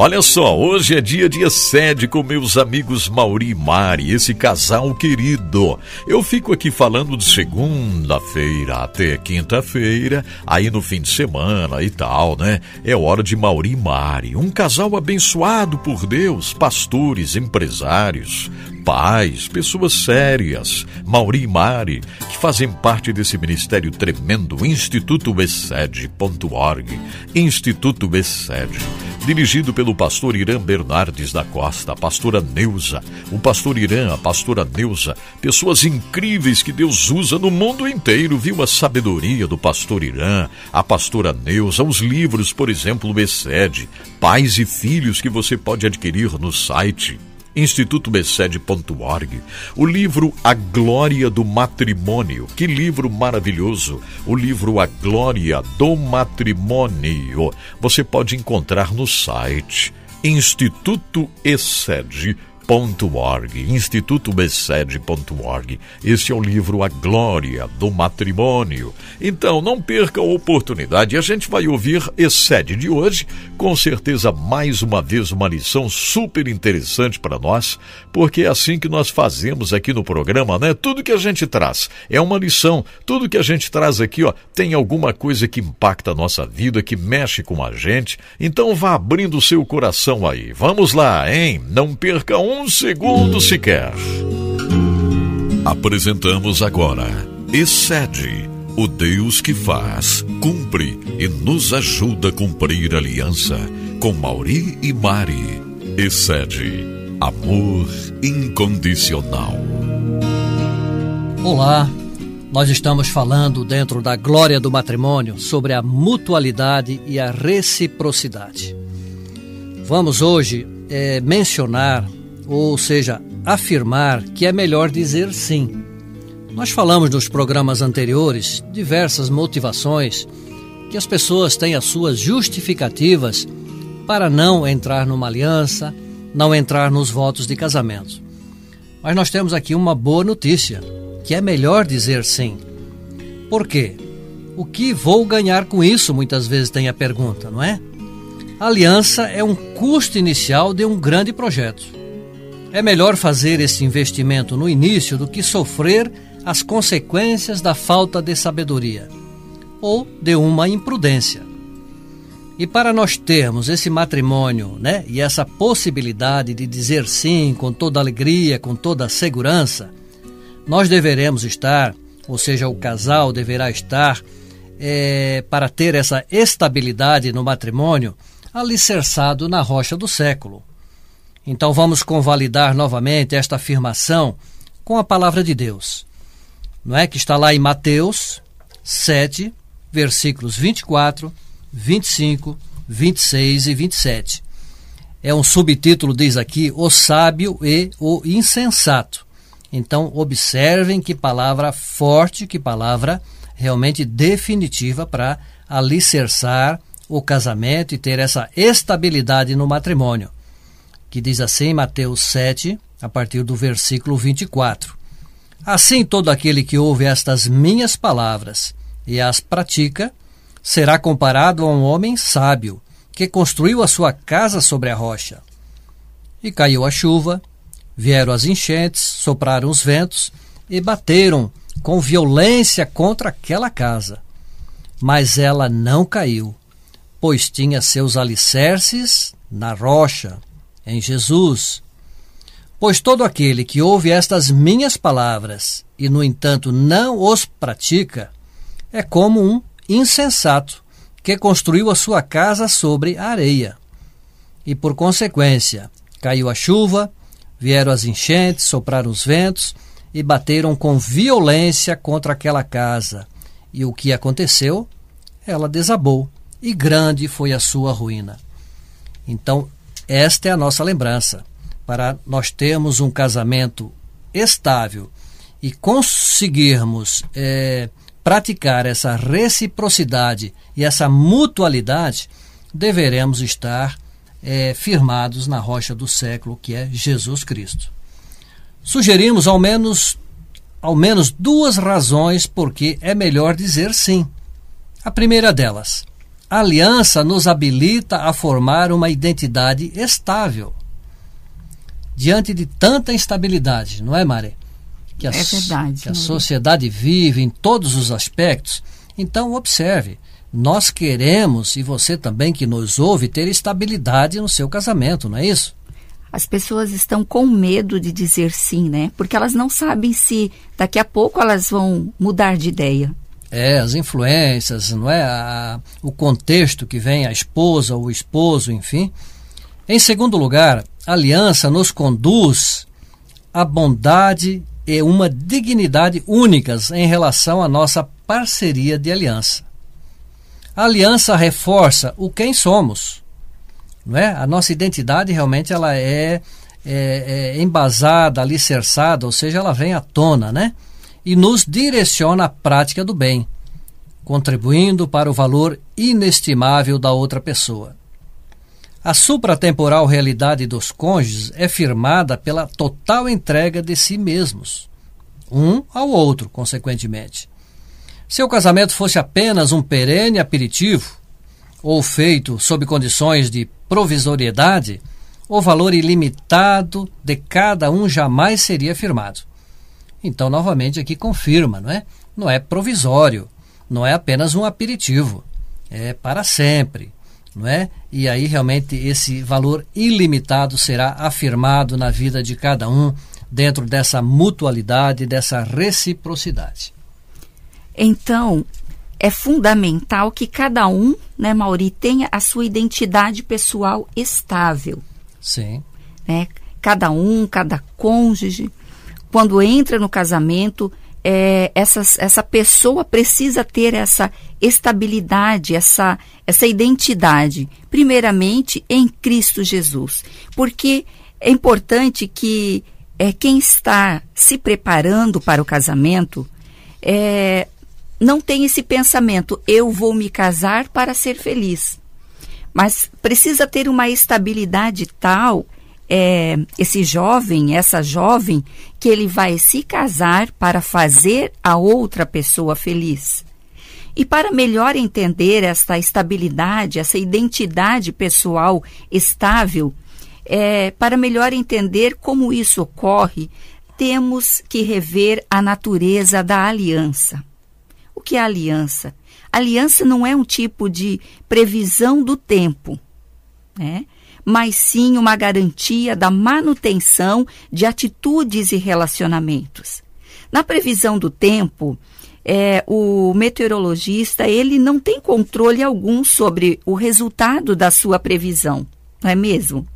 Olha só, hoje é dia de sede com meus amigos Mauri e Mari, esse casal querido. Eu fico aqui falando de segunda-feira até quinta-feira, aí no fim de semana e tal, né? É hora de Mauri e Mari, um casal abençoado por Deus, pastores, empresários, pais, pessoas sérias, Mauri e Mari, que fazem parte desse ministério tremendo, Instituto Excede.org, Instituto Excede, dirigido pelo pastor Irã Bernardes da Costa, a pastora Neuza, o pastor Irã, a pastora Neuza, pessoas incríveis que Deus usa no mundo inteiro, viu? A sabedoria do pastor Irã, a pastora Neuza, os livros, por exemplo, o Excede, Pais e Filhos que você pode adquirir no site institutobecede.org. O livro A Glória do Matrimônio. Que livro maravilhoso! O livro A Glória do Matrimônio. Você pode encontrar no site Instituto Excede instituto.org, institutobecede.org. Esse é o livro A Glória do Matrimônio. Então, não perca a oportunidade. A gente vai ouvir Excede de hoje, com certeza mais uma vez uma lição super interessante para nós, porque é assim que nós fazemos aqui no programa, né? Tudo que a gente traz é uma lição. Tudo que a gente traz aqui, ó, tem alguma coisa que impacta a nossa vida, que mexe com a gente. Então, vá abrindo o seu coração aí. Vamos lá, hein? Não perca um um segundo sequer. Apresentamos agora Excede, o Deus que faz, cumpre e nos ajuda a cumprir aliança com Mauri e Mari. Excede, amor incondicional. Olá, nós estamos falando dentro da glória do matrimônio sobre a mutualidade e a reciprocidade. Vamos hoje é, mencionar ou seja, afirmar que é melhor dizer sim. Nós falamos nos programas anteriores diversas motivações que as pessoas têm as suas justificativas para não entrar numa aliança, não entrar nos votos de casamento. Mas nós temos aqui uma boa notícia, que é melhor dizer sim. Por quê? O que vou ganhar com isso? Muitas vezes tem a pergunta, não é? A aliança é um custo inicial de um grande projeto. É melhor fazer esse investimento no início do que sofrer as consequências da falta de sabedoria ou de uma imprudência. E para nós termos esse matrimônio, né, e essa possibilidade de dizer sim com toda alegria, com toda segurança, nós deveremos estar, ou seja, o casal deverá estar, é, para ter essa estabilidade no matrimônio, alicerçado na rocha do século, então vamos convalidar novamente esta afirmação com a palavra de Deus. Não é que está lá em Mateus 7, versículos 24, 25, 26 e 27. É um subtítulo, diz aqui, o sábio e o insensato. Então, observem que palavra forte, que palavra realmente definitiva para alicerçar o casamento e ter essa estabilidade no matrimônio que diz assim, Mateus 7, a partir do versículo 24: Assim todo aquele que ouve estas minhas palavras e as pratica, será comparado a um homem sábio, que construiu a sua casa sobre a rocha. E caiu a chuva, vieram as enchentes, sopraram os ventos e bateram com violência contra aquela casa. Mas ela não caiu, pois tinha seus alicerces na rocha em Jesus. Pois todo aquele que ouve estas minhas palavras e, no entanto, não os pratica, é como um insensato que construiu a sua casa sobre a areia. E, por consequência, caiu a chuva, vieram as enchentes, sopraram os ventos e bateram com violência contra aquela casa. E o que aconteceu? Ela desabou, e grande foi a sua ruína. Então, esta é a nossa lembrança, para nós termos um casamento estável e conseguirmos é, praticar essa reciprocidade e essa mutualidade, deveremos estar é, firmados na rocha do século, que é Jesus Cristo. Sugerimos ao menos, ao menos duas razões porque é melhor dizer sim. A primeira delas, A aliança nos habilita a formar uma identidade estável. Diante de tanta instabilidade, não é, Mari? Que a, é verdade. Que a sociedade vive em todos os aspectos. Então, observe. Nós queremos, e você também que nos ouve, ter estabilidade no seu casamento, não é isso? As pessoas estão com medo de dizer sim, né? Porque elas não sabem se daqui a pouco elas vão mudar de ideia. É, as influências, não é? A, o contexto que vem, a esposa, o esposo, enfim. Em segundo lugar, a aliança nos conduz à bondade e uma dignidade únicas em relação à nossa parceria de aliança. A aliança reforça o quem somos. Não é? A nossa identidade realmente ela é, é, é embasada, alicerçada, ou seja, ela vem à tona, né? E nos direciona à prática do bem, contribuindo para o valor inestimável da outra pessoa. A supratemporal realidade dos cônjuges é firmada pela total entrega de si mesmos, um ao outro, consequentemente. Se o casamento fosse apenas um perene aperitivo, ou feito sob condições de provisoriedade, o valor ilimitado de cada um jamais seria firmado. Então, novamente, aqui confirma, não é? Não é provisório, não é apenas um aperitivo, é para sempre, não é? E aí realmente esse valor ilimitado será afirmado na vida de cada um dentro dessa mutualidade, dessa reciprocidade. Então, é fundamental que cada um, né, Mauri, tenha a sua identidade pessoal estável. Sim. Né? Cada um, cada cônjuge quando entra no casamento, é, essa, essa pessoa precisa ter essa estabilidade, essa, essa identidade, primeiramente em Cristo Jesus. Porque é importante que é, quem está se preparando para o casamento é, não tenha esse pensamento, eu vou me casar para ser feliz. Mas precisa ter uma estabilidade tal é, esse jovem, essa jovem, que ele vai se casar para fazer a outra pessoa feliz. E para melhor entender esta estabilidade, essa identidade pessoal estável, é, para melhor entender como isso ocorre, temos que rever a natureza da aliança. O que é aliança? Aliança não é um tipo de previsão do tempo, né? Mas sim uma garantia da manutenção de atitudes e relacionamentos. Na previsão do tempo, é, o meteorologista ele não tem controle algum sobre o resultado da sua previsão, não é mesmo?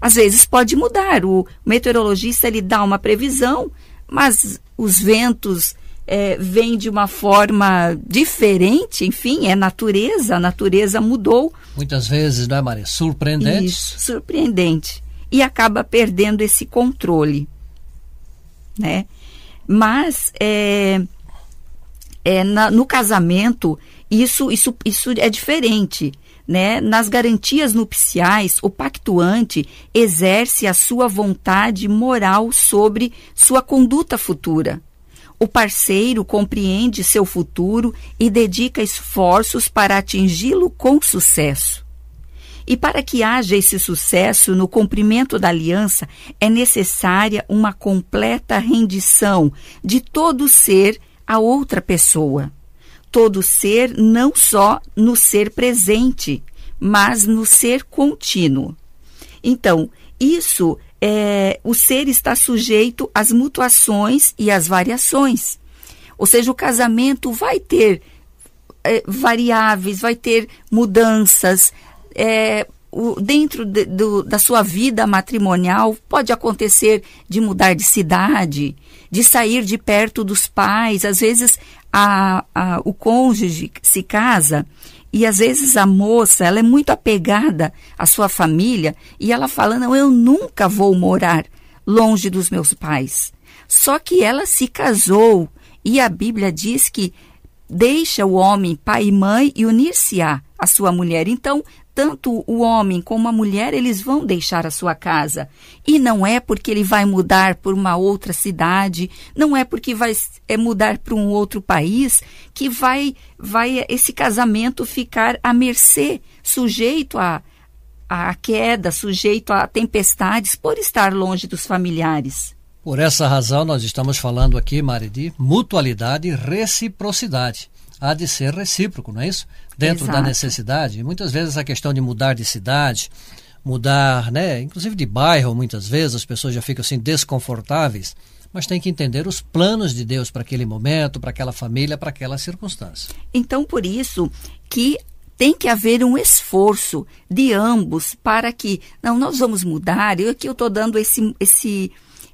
Às vezes pode mudar. O meteorologista ele dá uma previsão, mas os ventos é, vem de uma forma diferente, enfim, é natureza, a natureza mudou. Muitas vezes, não é, Maria? Surpreendente. Isso, surpreendente. E acaba perdendo esse controle, né? Mas, é, é, na, no casamento, isso, isso, isso é diferente. Né? Nas garantias nupciais, o pactuante exerce a sua vontade moral sobre sua conduta futura. O parceiro compreende seu futuro e dedica esforços para atingi-lo com sucesso. E para que haja esse sucesso no cumprimento da aliança, é necessária uma completa rendição de todo ser a outra pessoa. Todo ser não só no ser presente, mas no ser contínuo. Então, isso é, o ser está sujeito às mutuações e às variações. Ou seja, o casamento vai ter é, variáveis, vai ter mudanças. É, o, dentro de, do, da sua vida matrimonial, pode acontecer de mudar de cidade, de sair de perto dos pais. Às vezes, a, a, o cônjuge se casa e às vezes a moça, ela é muito apegada à sua família e ela fala: "Não, eu nunca vou morar longe dos meus pais". Só que ela se casou e a Bíblia diz que deixa o homem pai e mãe e unir-se-á a sua mulher. Então, tanto o homem como a mulher, eles vão deixar a sua casa. E não é porque ele vai mudar para uma outra cidade, não é porque vai é, mudar para um outro país que vai, vai esse casamento ficar à mercê, sujeito a, a queda, sujeito a tempestades por estar longe dos familiares. Por essa razão, nós estamos falando aqui, Mari, de mutualidade e reciprocidade. Há de ser recíproco, não é isso? Dentro Exato. da necessidade. Muitas vezes a questão de mudar de cidade, mudar, né, inclusive de bairro, muitas vezes as pessoas já ficam assim desconfortáveis, mas tem que entender os planos de Deus para aquele momento, para aquela família, para aquela circunstância. Então, por isso que tem que haver um esforço de ambos para que, não, nós vamos mudar. Eu aqui eu estou dando esse, esse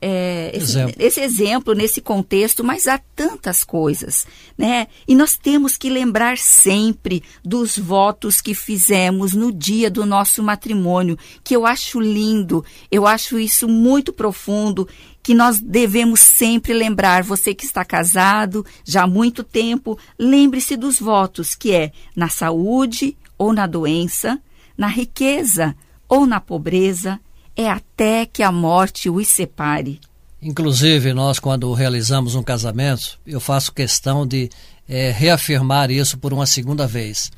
é, esse, exemplo. esse, exemplo nesse contexto, mas há tantas coisas, né? E nós temos que lembrar sempre dos votos que fizemos no dia do nosso matrimônio, que eu acho lindo, eu acho isso muito profundo, que nós devemos sempre lembrar. Você que está casado já há muito tempo, lembre-se dos votos, que é na saúde ou na doença, na riqueza ou na pobreza é até que a morte os separe. Inclusive, nós, quando realizamos um casamento, eu faço questão de é, reafirmar isso por uma segunda vez.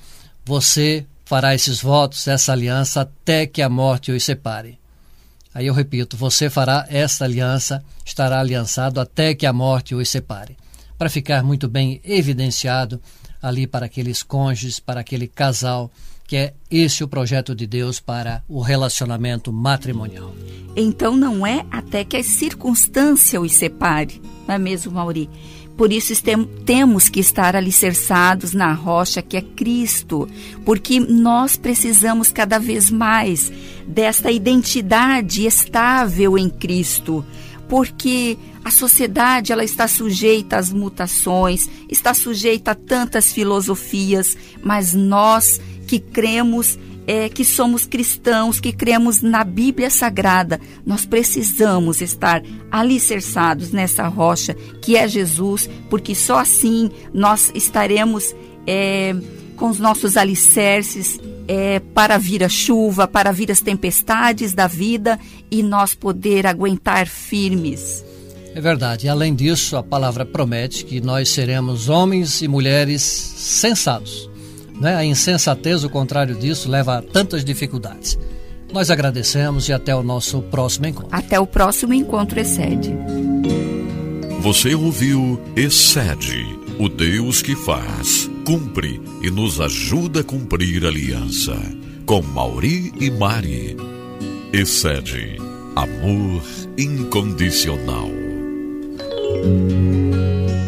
Você fará esses votos, essa aliança, até que a morte os separe. Aí eu repito, você fará essa aliança, estará aliançado até que a morte os separe. Para ficar muito bem evidenciado ali para aqueles cônjuges, para aquele casal que é esse o projeto de Deus para o relacionamento matrimonial. Então não é até que a circunstância os separe, não é mesmo, Mauri? Por isso temos que estar alicerçados na rocha que é Cristo, porque nós precisamos cada vez mais desta identidade estável em Cristo, porque a sociedade ela está sujeita às mutações, está sujeita a tantas filosofias, mas nós que cremos é, que somos cristãos, que cremos na Bíblia Sagrada, nós precisamos estar alicerçados nessa rocha que é Jesus, porque só assim nós estaremos é, com os nossos alicerces é, para vir a chuva, para vir as tempestades da vida e nós poder aguentar firmes. É verdade. Além disso, a palavra promete que nós seremos homens e mulheres sensatos né? A insensatez, o contrário disso, leva a tantas dificuldades. Nós agradecemos e até o nosso próximo encontro. Até o próximo encontro, Excede. Você ouviu Excede, o Deus que faz, cumpre e nos ajuda a cumprir a aliança. Com Mauri e Mari. Excede, amor incondicional.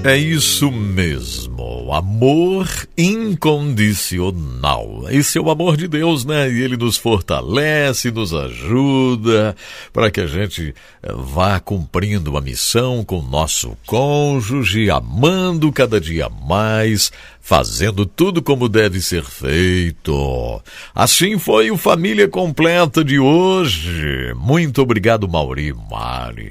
É isso mesmo, amor incondicional. Esse é o amor de Deus, né? E ele nos fortalece, nos ajuda para que a gente eh, vá cumprindo a missão com o nosso cônjuge, amando cada dia mais, fazendo tudo como deve ser feito. Assim foi o Família Completa de hoje. Muito obrigado, Mauri Mari.